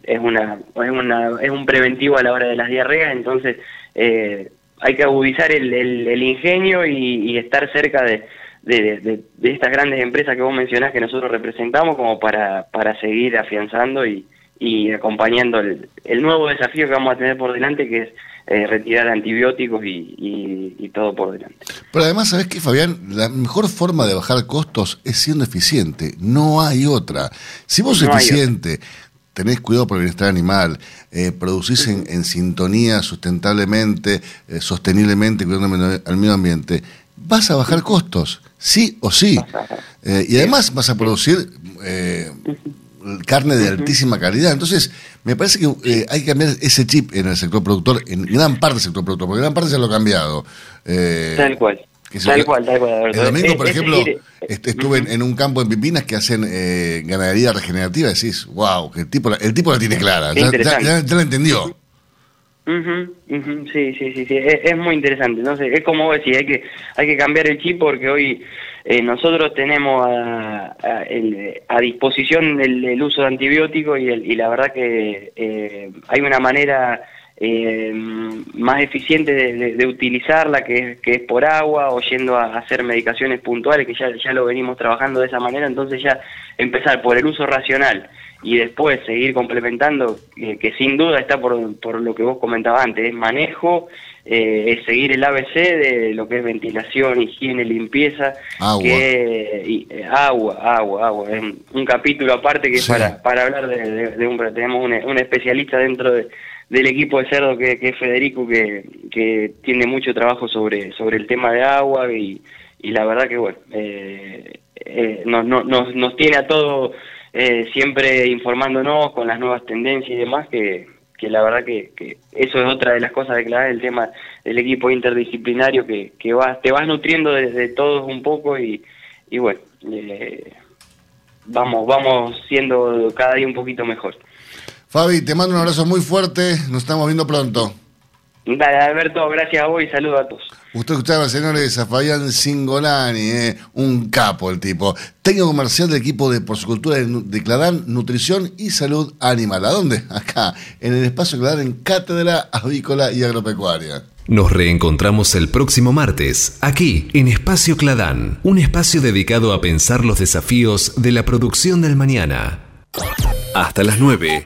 es una es una es un preventivo a la hora de las diarreas entonces eh, hay que agudizar el, el- el ingenio y, y estar cerca de, de, de- de estas grandes empresas que vos mencionás que nosotros representamos como para, para seguir afianzando y, y acompañando el, el nuevo desafío que vamos a tener por delante que es eh, retirar antibióticos y, y- y todo por delante. Pero además, ¿sabes qué, Fabián? La mejor forma de bajar costos es siendo eficiente. No hay otra. Si vos sos No eficiente, tenés cuidado por el bienestar animal, eh, producís en, en sintonía sustentablemente, eh, sosteniblemente, cuidando al medio- al medio ambiente, vas a bajar costos, sí o sí. Eh, y además vas a producir eh, carne de altísima calidad. Entonces, me parece que eh, hay que cambiar ese chip en el sector productor, en gran parte del sector productor, porque gran parte ya lo ha cambiado. Eh, Tal cual. Se- Tal cual, tal cual, El domingo, Es- por es ejemplo, estuve en, en un campo en Pipinas que hacen eh, ganadería regenerativa. Decís, wow, que el tipo, la- el tipo la tiene clara. Ya, ya, ya- ya la entendió. Ujú, ujú, Sí, sí, sí, sí. Es, es muy interesante. No sé, es como vos decís, hay que, hay que cambiar el chip porque hoy eh, nosotros tenemos a, el- a disposición el, el uso de antibióticos y, y la verdad que eh, hay una manera eh, más eficiente de utilizarla que es, que es por agua o yendo a hacer medicaciones puntuales que ya, ya lo venimos trabajando de esa manera. Entonces ya empezar por el uso racional y después seguir complementando, eh, que sin duda está por, por lo que vos comentabas antes, es manejo, eh, es seguir el ABC de lo que es ventilación, higiene, limpieza, Agua. que y, eh, agua, agua, agua, es un, capítulo aparte que es para, para hablar de, de- de un, tenemos un, un especialista dentro de- del equipo de cerdo que, que es Federico, que, que tiene mucho trabajo sobre, sobre el tema de agua y, y la verdad que bueno, eh, eh, nos, nos, nos, nos tiene a todos eh, siempre informándonos con las nuevas tendencias y demás, que, que la verdad que, eso es otra de las cosas de clave, el tema del equipo interdisciplinario, que, que vas, te vas nutriendo de, de todos un poco y, y bueno, eh, vamos, vamos siendo cada día un poquito mejor. Fabi, te mando un abrazo muy fuerte. Nos estamos viendo pronto. Dale, Alberto, gracias a vos y saludos a todos. Usted escuchaba, señores, a Fabián Singolani, eh, un capo el tipo. Técnico comercial del equipo de porcicultura de, Cladán, Nutrición y Salud Animal. ¿A dónde? Acá, en el espacio Cladán, en Cátedra Avícola y Agropecuaria. Nos reencontramos el próximo martes, aquí en Espacio Cladán, un espacio dedicado a pensar los desafíos de la producción del mañana. Hasta las 9.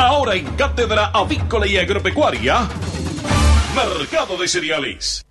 Ahora en Cátedra Avícola y Agropecuaria, Mercado de Cereales.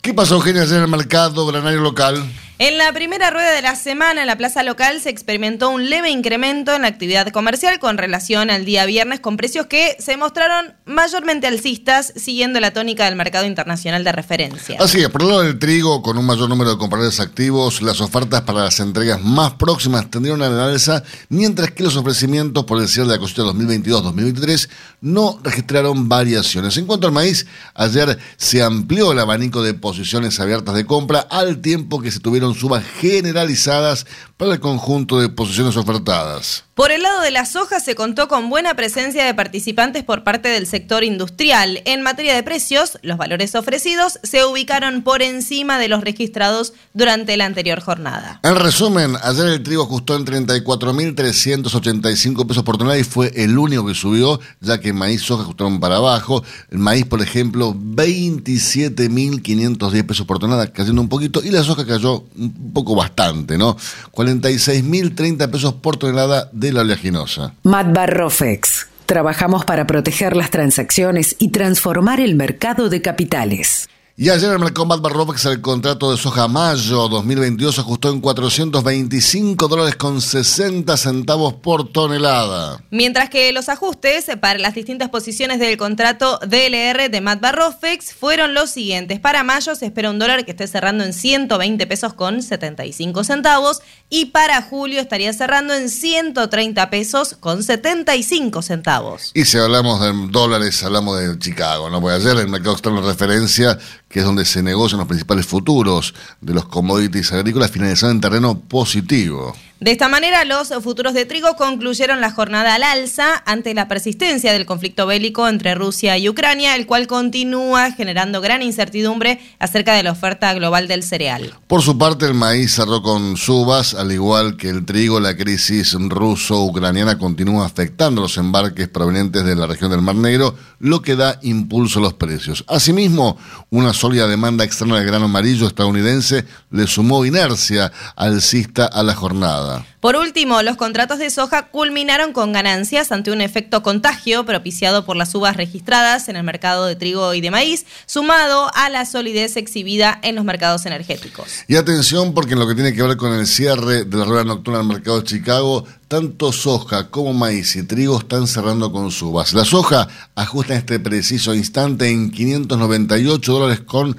¿Qué pasó, ayer en el mercado granario local? En la primera rueda de la semana en la plaza local se experimentó un leve incremento en la actividad comercial con relación al día viernes con precios que se mostraron mayormente alcistas siguiendo la tónica del mercado internacional de referencia. Así es, por el lado del trigo, con un mayor número de compradores activos, las ofertas para las entregas más próximas tendieron a la alza, mientras que los ofrecimientos por el cierre de la cosecha 2022-2023 no registraron variaciones. En cuanto al maíz, ayer se amplió el abanico de posiciones abiertas de compra al tiempo que se tuvieron sumas generalizadas para el conjunto de posiciones ofertadas. Por el lado de la soja se contó con buena presencia de participantes por parte del sector industrial. En materia de precios, los valores ofrecidos se ubicaron por encima de los registrados durante la anterior jornada. En resumen, ayer el trigo ajustó en 34.385 pesos por tonelada y fue el único que subió, ya que maíz y soja ajustaron para abajo. El maíz, por ejemplo, 27.510 pesos por tonelada, cayendo un poquito, y la soja cayó un poco bastante, ¿no? 46.030 pesos por tonelada de la oleaginosa. Matbarrofex. Trabajamos para proteger las transacciones y transformar el mercado de capitales. Y ayer el Mercombat Barropex el contrato de soja mayo 2022 se ajustó en 425 dólares con 60 centavos por tonelada. Mientras que los ajustes para las distintas posiciones del contrato DLR de Matt Barrofex fueron los siguientes. Para mayo se espera un dólar que esté cerrando en 120 pesos con 75 centavos y para julio estaría cerrando en 130 pesos con 75 centavos. Y si hablamos de dólares, hablamos de Chicago, ¿no? Porque ayer el mercado externo referencia, que es donde se negocian los principales futuros de los commodities agrícolas, finalizaron en terreno positivo. De esta manera, los futuros de trigo concluyeron la jornada al alza ante la persistencia del conflicto bélico entre Rusia y Ucrania, el cual continúa generando gran incertidumbre acerca de la oferta global del cereal. Por su parte, el maíz cerró con subas, al igual que el trigo, la crisis ruso-ucraniana continúa afectando los embarques provenientes de la región del Mar Negro, lo que da impulso a los precios. Asimismo, una sólida demanda externa del grano amarillo estadounidense le sumó inercia alcista a la jornada. Por último, los contratos de soja culminaron con ganancias ante un efecto contagio propiciado por las uvas registradas en el mercado de trigo y de maíz, sumado a la solidez exhibida en los mercados energéticos. Y atención porque en lo que tiene que ver con el cierre de la rueda nocturna del mercado de Chicago, tanto soja como maíz y trigo están cerrando con subas. La soja ajusta en este preciso instante en 598 dólares con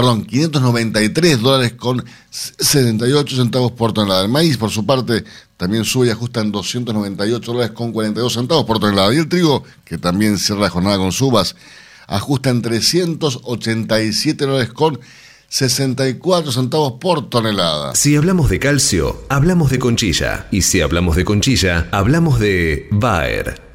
perdón, 593 dólares con 78 centavos por tonelada. El maíz, por su parte, también sube y ajusta en 298 dólares con 42 centavos por tonelada. Y el trigo, que también cierra la jornada con subas, ajusta en 387 dólares con 64 centavos por tonelada. Si hablamos de calcio, hablamos de conchilla. Y si hablamos de conchilla, hablamos de Bayer.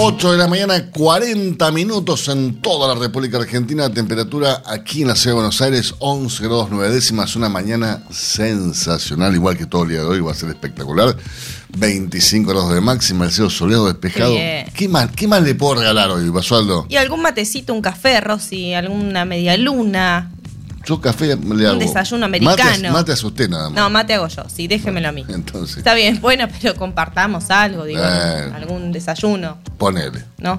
8 de la mañana, 40 minutos en toda la República Argentina. Temperatura aquí en la ciudad de Buenos Aires, 11 grados 9 décimas. Una mañana sensacional, igual que todo el día de hoy, va a ser espectacular. 25 grados de máxima, el cielo soleado, despejado. Qué bien. ¿Qué más, ¿Qué más le puedo regalar hoy, Basualdo? Y algún matecito, un café, Rosy, alguna media luna. Yo café le hago. desayuno Mate, americano. mate a usted nada más. No, mate hago yo, sí, déjemelo a mí. Entonces, Está bien, bueno, pero compartamos algo, digo, algún desayuno, ponele. ¿no?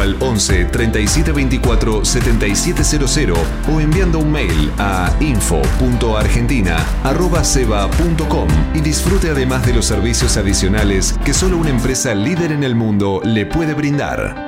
al 11 37 24 7700 o enviando un mail a info.argentina.ceba.com y disfrute además de los servicios adicionales que solo una empresa líder en el mundo le puede brindar.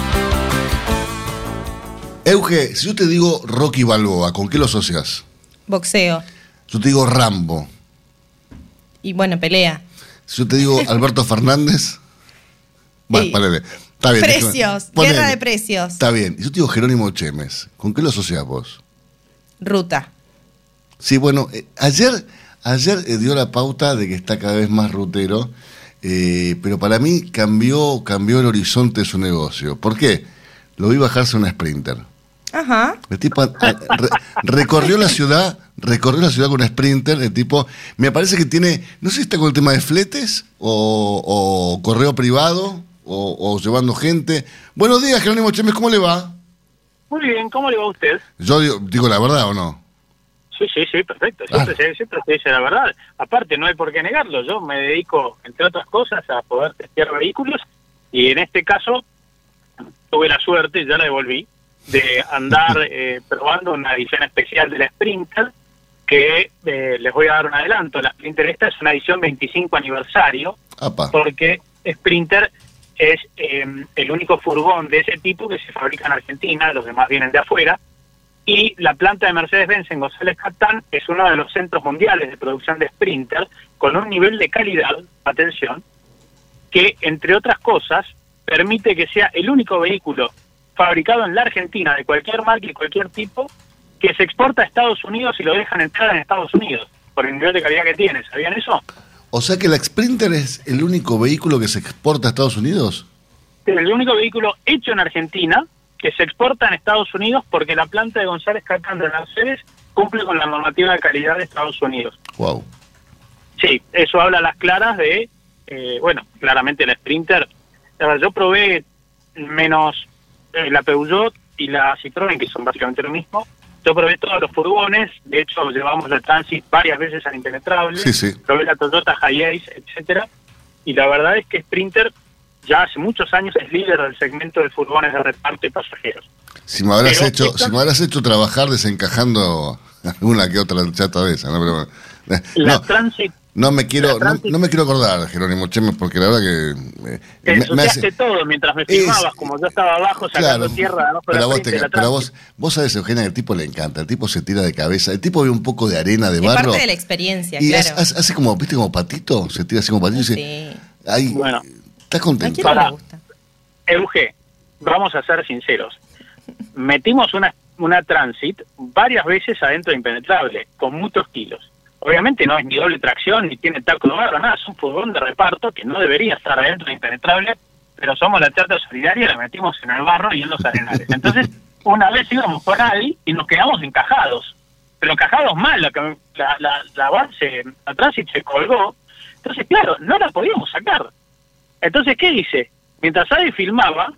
Euge, si yo te digo Rocky Balboa, ¿con qué lo asocias? Boxeo. Yo te digo Rambo. Y bueno, pelea. Si yo te digo Alberto Fernández. Bueno, Sí. ponele. Está bien. Precios, ponele. guerra de precios. Está bien. Y yo te digo Jerónimo Chemes. ¿Con qué lo asocias vos? Ruta. Sí, bueno, eh, ayer, ayer eh, dio la pauta de que está cada vez más rutero, eh, pero para mí cambió, cambió el horizonte de su negocio. ¿Por qué? Lo vi bajarse una Sprinter. Ajá. El tipo ah, re- recorrió la ciudad, recorrió la ciudad con una Sprinter, el tipo, me parece que tiene, no sé si está con el tema de fletes o, o correo privado o, o llevando gente. Buenos días, Jerónimo Chemes, ¿cómo le va? Muy bien, ¿cómo le va a usted? Yo digo, digo la verdad o no. Sí, sí, sí, perfecto. Siempre, se, siempre se dice la verdad. Aparte, no hay por qué negarlo. Yo me dedico, entre otras cosas, a poder testear vehículos y en este caso tuve la suerte, ya la devolví, de andar eh, probando una edición especial de la Sprinter que eh, les voy a dar un adelanto. La Sprinter esta es una edición 25 aniversario Apa. porque Sprinter es eh, el único furgón de ese tipo que se fabrica en Argentina, los demás vienen de afuera, y la planta de Mercedes-Benz en González Catán es uno de los centros mundiales de producción de Sprinter con un nivel de calidad, atención, que entre otras cosas permite que sea el único vehículo fabricado en la Argentina de cualquier marca y cualquier tipo que se exporta a Estados Unidos y lo dejan entrar en Estados Unidos. Por el nivel de calidad que tiene. ¿Sabían eso? O sea que la Sprinter es el único vehículo que se exporta a Estados Unidos. Es el único vehículo hecho en Argentina que se exporta en Estados Unidos porque la planta de González Catán de Mercedes cumple con la normativa de calidad de Estados Unidos. Wow. Sí, eso habla a las claras de, eh, bueno, claramente la Sprinter. Yo probé menos eh, la Peugeot y la Citroën, que son básicamente lo mismo. Yo probé todos los furgones, de hecho llevamos la Transit varias veces al Impenetrable, Sí, sí. probé la Toyota Hiace, etcétera, y la verdad es que Sprinter ya hace muchos años es líder del segmento de furgones de reparto y pasajeros. Si me habrás Pero hecho, si me habrás hecho trabajar desencajando alguna que otra chata de esa, ¿no? Pero. La no, Transit no me quiero, no, no me quiero acordar, Jerónimo Chemes, porque la verdad que eh, te me- me hace- todo mientras me filmabas, como yo estaba abajo sacando Claro, tierra de pero la vos, te- de la pero a Transit. vos, vos sabés, Eugenia, que el tipo le encanta, el tipo se tira de cabeza, el tipo ve un poco de arena, de Es barro, parte de la experiencia, y claro. hace, como, viste, como patito, se tira así como patito y dice, Sí. ay, Bueno, ¿estás contento? Para- Euge, vamos a ser sinceros. Metimos una, una Transit varias veces adentro de Impenetrable, con muchos kilos. Obviamente no es ni doble tracción, ni tiene taco de barro, nada, es un furgón de reparto que no debería estar adentro de Impenetrable, pero somos la charta solidaria y la metimos en el barro y en los arenales. Entonces, una vez íbamos por ahí y nos quedamos encajados, pero encajados mal, la, la, la, la base, la Transit se colgó, entonces claro, no la podíamos sacar. Entonces, ¿qué hice? Mientras Adi filmaba,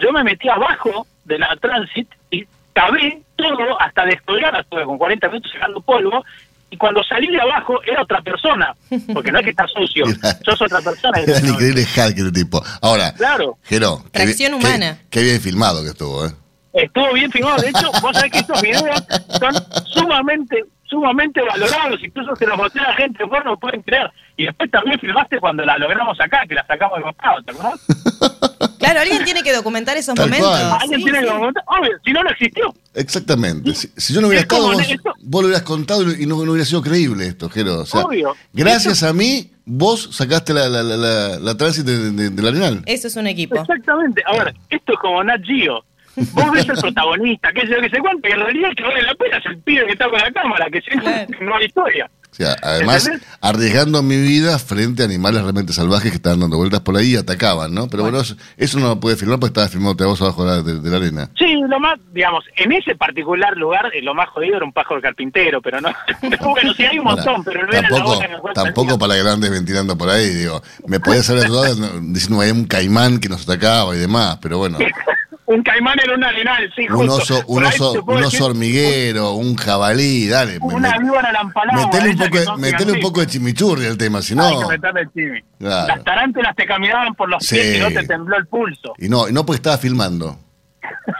yo me metí abajo de la Transit y cabé todo hasta descolgar, estuve con 40 minutos sacando polvo, y cuando salí de abajo era otra persona, porque no es que está sucio, sos otra persona. Era el increíble Hulk el tipo. Ahora, Claro, Jero, qué Tracción bien- qué- humana. Qué, bien filmado que estuvo, ¿eh? estuvo bien filmado. De hecho, vos sabés que estos videos son sumamente, sumamente valorados, incluso se los mostré a la gente, vos no pueden creer. Y después también filmaste cuando la logramos acá, que la sacamos de costado, ¿te acordás? Claro, alguien tiene que documentar esos Tal momentos. cual. Alguien Sí, tiene sí. que comentar, obvio, si no, no existió. Exactamente. Si, si yo no hubiera Es como estado, vos, esto- vos lo hubieras contado y no, no hubiera sido creíble esto, Jero. O sea, Obvio. gracias a mí, vos sacaste la, la, la, la, la Transit de, de- del Arenal. Eso es un equipo. Exactamente. Ahora, esto es como Nat Geo. Vos ves el protagonista, que sé yo, que se cuenta, y en realidad el que vale la pena es el pibe que está con la cámara, que si no, no hay historia. O sea, además, ¿Entendés? arriesgando mi vida frente a animales realmente salvajes que estaban dando vueltas por ahí y atacaban, ¿no? Pero bueno, eso, eso no lo puede filmar porque estaba filmando vos abajo de la, de- de la arena. Sí, lo más, digamos, en ese particular lugar, eh, lo más jodido era un pájaro carpintero, pero no. Bueno, sí hay un montón, pero no era la tampoco, en la cual tampoco para que la andes ventilando por ahí, digo. Me podías haber ayudado diciendo que había un caimán que nos atacaba y demás, pero bueno. Un caimán era un arenal, sí, Un oso, un oso, un hormiguero, un jabalí, dale. Una víbora la empalada. metele un poco, metele un poco de chimichurri al tema, si Hay no. que meterle el chimi. Claro. Las tarántulas te caminaban por los Sí. pies y no te tembló el pulso. Y no, y no porque estaba filmando.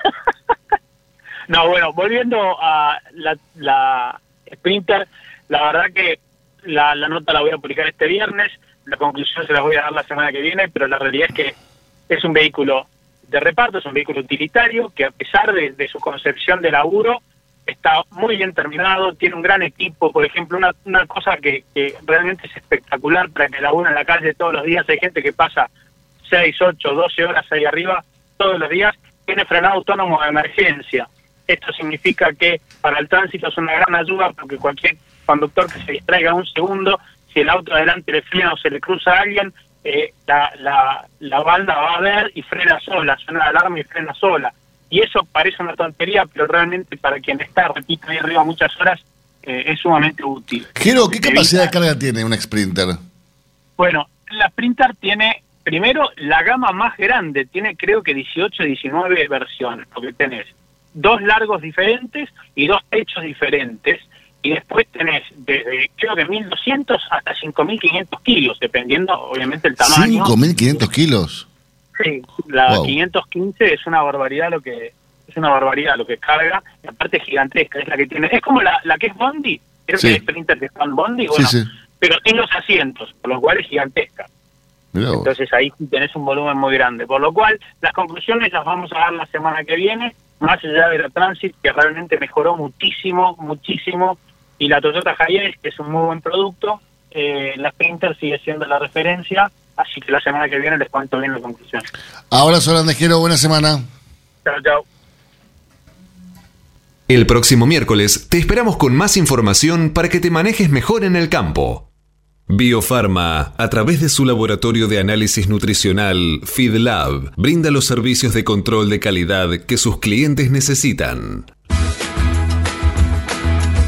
No, bueno, volviendo a la, la Sprinter, la verdad que la, la nota la voy a publicar este viernes, la conclusión se la voy a dar la semana que viene, pero la realidad es que es un vehículo de reparto, es un vehículo utilitario que a pesar de, su concepción de laburo está muy bien terminado, tiene un gran equipo, por ejemplo, una, una cosa que, que realmente es espectacular para que labura en la calle todos los días, hay gente que pasa 6, 8, 12 horas ahí arriba todos los días, tiene frenado autónomo de emergencia. Esto significa que para el tránsito es una gran ayuda porque cualquier conductor que se distraiga un segundo, si el auto adelante le frena o se le cruza a alguien, eh, la, la, la banda va a ver y frena sola, suena la alarma y frena sola. Y eso parece una tontería, pero realmente para quien está, repito, ahí arriba muchas horas, eh, es sumamente útil. Jero, ¿qué Evita- capacidad de carga tiene un Sprinter? Bueno, la Sprinter tiene, primero, la gama más grande, tiene creo que 18, 19 versiones, porque tenés dos largos diferentes y dos techos diferentes, y después tenés desde creo que 1200 hasta 5500 kilos, dependiendo obviamente el tamaño. 5.500 kilos. Sí, la Wow. 515 es una barbaridad lo que es una barbaridad lo que carga, y aparte es gigantesca, es la que tiene, es como la, la que es Bondi, creo Sí. que el Sprinter está en Bondi, Sí, bueno, sí. pero en los asientos, por lo cual es gigantesca. Entonces ahí tenés un volumen muy grande. Por lo cual, las conclusiones las vamos a dar la semana que viene, más allá de la Transit, que realmente mejoró muchísimo, muchísimo, y la Toyota Hiace, que es un muy buen producto, eh, la Sprinter sigue siendo la referencia, así que la semana que viene les cuento bien la conclusión. Abrazo grande, Jero. Buena semana. Chao, chao. El próximo miércoles te esperamos con más información para que te manejes mejor en el campo. Biofarma, a través de su laboratorio de análisis nutricional FeedLab, brinda los servicios de control de calidad que sus clientes necesitan.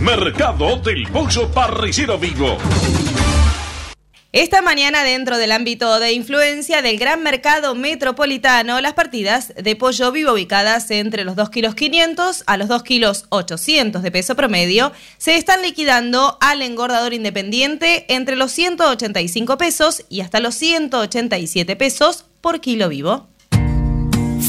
Mercado del Pollo Parrillero Vivo. Esta mañana, dentro del ámbito de influencia del gran mercado metropolitano, las partidas de pollo vivo ubicadas entre los 2 kilos 500 a los 2 kilos 800 de peso promedio se están liquidando al engordador independiente entre los 185 pesos y hasta los 187 pesos por kilo vivo.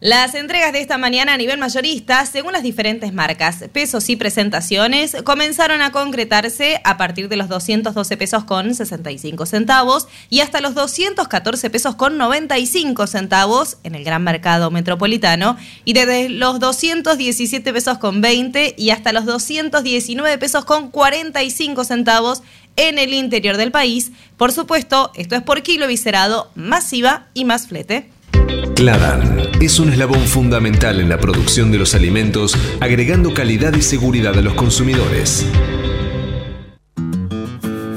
Las entregas de esta mañana a nivel mayorista, según las diferentes marcas, pesos y presentaciones, comenzaron a concretarse a partir de los 212 pesos con 65 centavos y hasta los 214 pesos con 95 centavos en el gran mercado metropolitano y desde los 217 pesos con 20 y hasta los 219 pesos con 45 centavos en el interior del país. Por supuesto, esto es por kilo viscerado, masiva y más flete. Cladan es un eslabón fundamental en la producción de los alimentos, agregando calidad y seguridad a los consumidores.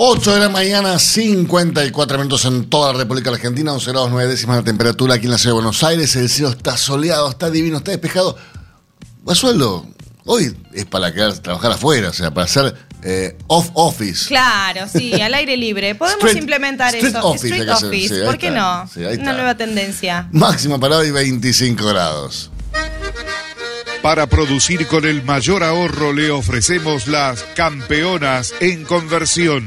8 de la mañana, 54 minutos en toda la República Argentina, 11 grados 9 décimas la temperatura aquí en la ciudad de Buenos Aires. El cielo está soleado, está divino, está despejado. Basualdo, hoy es para quedar, trabajar afuera, o sea, para hacer eh, off office. Claro, sí, al aire libre. Podemos Street- implementar street eso. office street office, sí, ¿por qué está, no? sí, ahí Una nueva tendencia. Máxima para hoy 25 grados. Para producir con el mayor ahorro le ofrecemos las campeonas en conversión.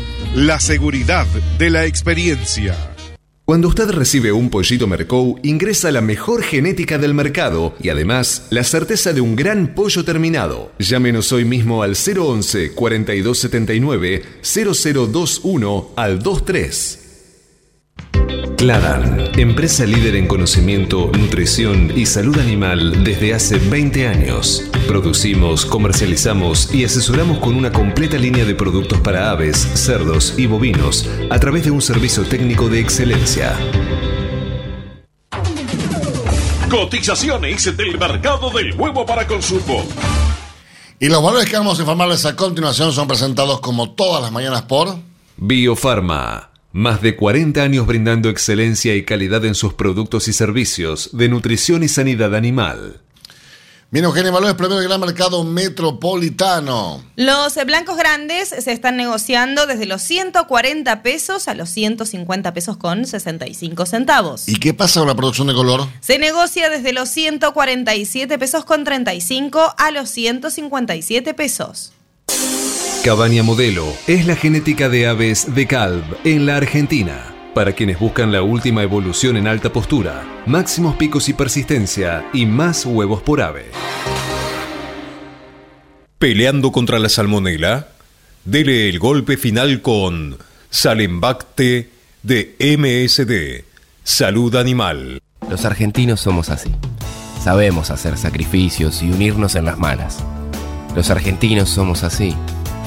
la seguridad de la experiencia. Cuando usted recibe un pollito Mercou, ingresa la mejor genética del mercado y además la certeza de un gran pollo terminado. Llámenos hoy mismo al 011 4279 0021 al 23. Cladan, empresa líder en conocimiento, nutrición y salud animal desde hace 20 años. Producimos, comercializamos y asesoramos con una completa línea de productos para aves, cerdos y bovinos a través de un servicio técnico de excelencia. Cotizaciones del mercado del huevo para consumo. Y los valores que vamos a informarles a continuación son presentados como todas las mañanas por Biofarma. Más de 40 años brindando excelencia y calidad en sus productos y servicios de nutrición y sanidad animal. Bien, Eugenio Valores, premio del Gran Mercado Metropolitano. Los eh, blancos grandes se están negociando desde los 140 pesos a los 150 pesos con 65 centavos. ¿Y qué pasa con la producción de color? Se negocia desde los 147 pesos con 35 a los 157 pesos. Cabaña Modelo es la genética de aves de Calv en la Argentina. Para quienes buscan la última evolución en alta postura, máximos picos y persistencia y más huevos por ave. Peleando contra la salmonela, dele el golpe final con Salembacte de MSD, Salud Animal. Los argentinos somos así. Sabemos hacer sacrificios y unirnos en las malas. Los argentinos somos así.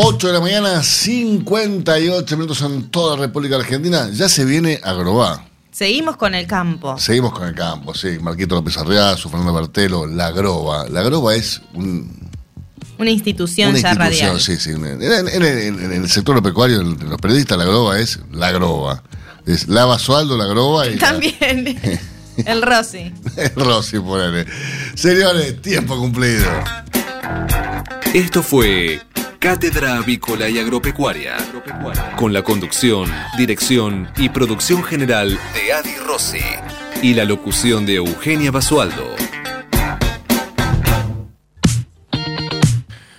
8 de la mañana, 58 minutos en toda la República Argentina. Ya se viene Agrobá. Seguimos con el campo. Seguimos con el campo, sí. Marquito López Arriazo, Fernando Bartelo, La Groba. La Groba es un- Una institución una ya institución, radial. sí, sí. En, en- en- en- en el sector pecuario, de los periodistas, La Groba es La Groba. Es Lava Sualdo, La Groba y la- También. el Rossi. Rosy, ponele. Señores, tiempo cumplido. Esto fue Cátedra Avícola y Agropecuaria, con la conducción, dirección y producción general de Adi Rossi y la locución de Eugenia Basualdo.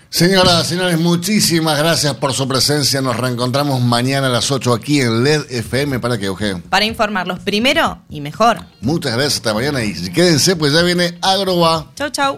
Señoras, señores, muchísimas gracias por su presencia. Nos reencontramos mañana a las 8 aquí en LED FM para que Eugenio. Para informarlos primero y mejor. Muchas gracias, hasta mañana y quédense, pues ya viene Agroba. Chau, chau.